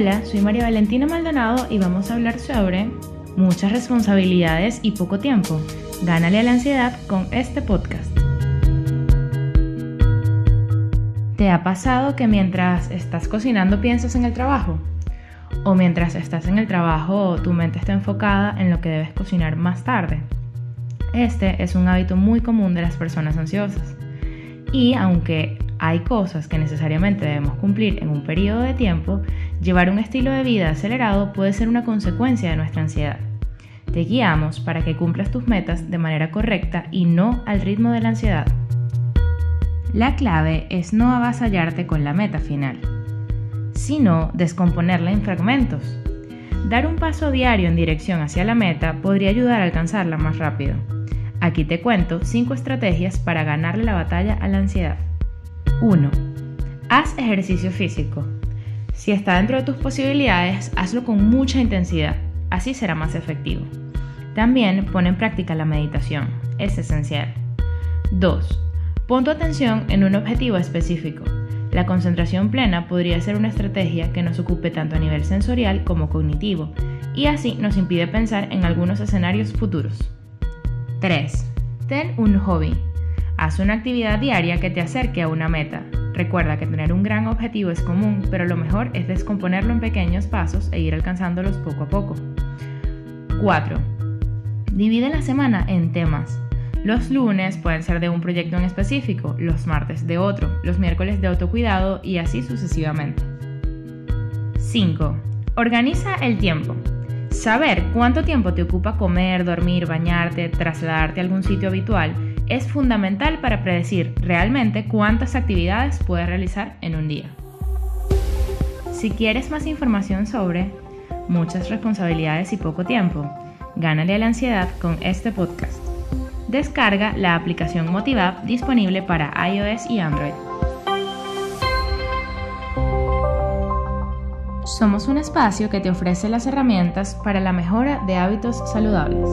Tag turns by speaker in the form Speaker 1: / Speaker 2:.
Speaker 1: Hola, soy María Valentina Maldonado y vamos a hablar sobre muchas responsabilidades y poco tiempo. Gánale a la ansiedad con este podcast. ¿Te ha pasado que mientras estás cocinando piensas en el trabajo? ¿O mientras estás en el trabajo tu mente está enfocada en lo que debes cocinar más tarde? Este es un hábito muy común de las personas ansiosas. Y aunque hay cosas que necesariamente debemos cumplir en un periodo de tiempo, llevar un estilo de vida acelerado puede ser una consecuencia de nuestra ansiedad. Te guiamos para que cumplas tus metas de manera correcta y no al ritmo de la ansiedad. La clave es no avasallarte con la meta final, sino descomponerla en fragmentos. Dar un paso diario en dirección hacia la meta podría ayudar a alcanzarla más rápido. Aquí te cuento 5 estrategias para ganarle la batalla a la ansiedad. 1. Haz ejercicio físico. Si está dentro de tus posibilidades, hazlo con mucha intensidad, así será más efectivo. También pon en práctica la meditación, es esencial. 2. Pon tu atención en un objetivo específico. La concentración plena podría ser una estrategia que nos ocupe tanto a nivel sensorial como cognitivo, y así nos impide pensar en algunos escenarios futuros. 3. Ten un hobby. Haz una actividad diaria que te acerque a una meta. Recuerda que tener un gran objetivo es común, pero lo mejor es descomponerlo en pequeños pasos e ir alcanzándolos poco a poco. 4. Divide la semana en temas. Los lunes pueden ser de un proyecto en específico, los martes de otro, los miércoles de autocuidado y así sucesivamente. 5. Organiza el tiempo. Saber cuánto tiempo te ocupa comer, dormir, bañarte, trasladarte a algún sitio habitual es fundamental para predecir realmente cuántas actividades puedes realizar en un día. Si quieres más información sobre muchas responsabilidades y poco tiempo, gánale a la ansiedad con este podcast. Descarga la aplicación MotivApp disponible para iOS y Android. Somos un espacio que te ofrece las herramientas para la mejora de hábitos saludables.